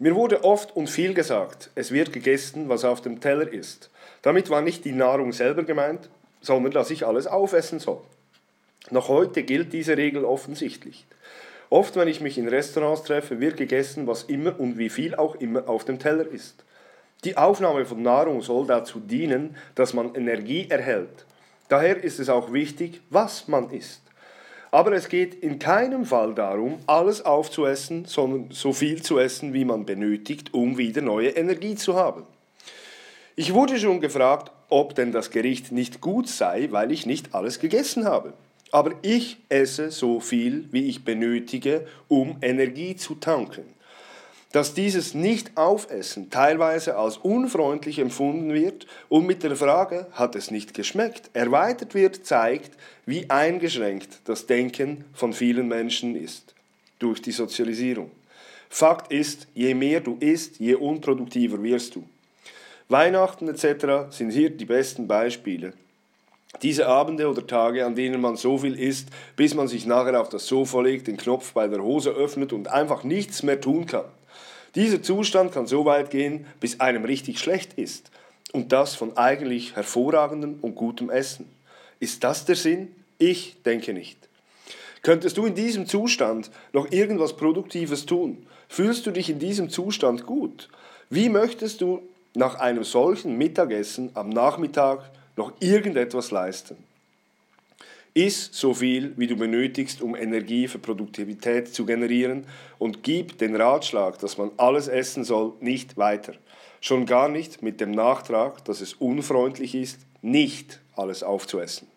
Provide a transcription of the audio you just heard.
Mir wurde oft und viel gesagt, es wird gegessen, was auf dem Teller ist. Damit war nicht die Nahrung selber gemeint, sondern dass ich alles aufessen soll. Noch heute gilt diese Regel offensichtlich. Oft, wenn ich mich in Restaurants treffe, wird gegessen, was immer und wie viel auch immer auf dem Teller ist. Die Aufnahme von Nahrung soll dazu dienen, dass man Energie erhält. Daher ist es auch wichtig, was man isst. Aber es geht in keinem Fall darum, alles aufzuessen, sondern so viel zu essen, wie man benötigt, um wieder neue Energie zu haben. Ich wurde schon gefragt, ob denn das Gericht nicht gut sei, weil ich nicht alles gegessen habe. Aber ich esse so viel, wie ich benötige, um Energie zu tanken. Dass dieses Nicht-Aufessen teilweise als unfreundlich empfunden wird und mit der Frage, hat es nicht geschmeckt, erweitert wird, zeigt, wie eingeschränkt das Denken von vielen Menschen ist durch die Sozialisierung. Fakt ist, je mehr du isst, je unproduktiver wirst du. Weihnachten etc. sind hier die besten Beispiele. Diese Abende oder Tage, an denen man so viel isst, bis man sich nachher auf das Sofa legt, den Knopf bei der Hose öffnet und einfach nichts mehr tun kann. Dieser Zustand kann so weit gehen, bis einem richtig schlecht ist. Und das von eigentlich hervorragendem und gutem Essen. Ist das der Sinn? Ich denke nicht. Könntest du in diesem Zustand noch irgendwas Produktives tun? Fühlst du dich in diesem Zustand gut? Wie möchtest du nach einem solchen Mittagessen am Nachmittag noch irgendetwas leisten? Iss so viel, wie du benötigst, um Energie für Produktivität zu generieren und gib den Ratschlag, dass man alles essen soll, nicht weiter. Schon gar nicht mit dem Nachtrag, dass es unfreundlich ist, nicht alles aufzuessen.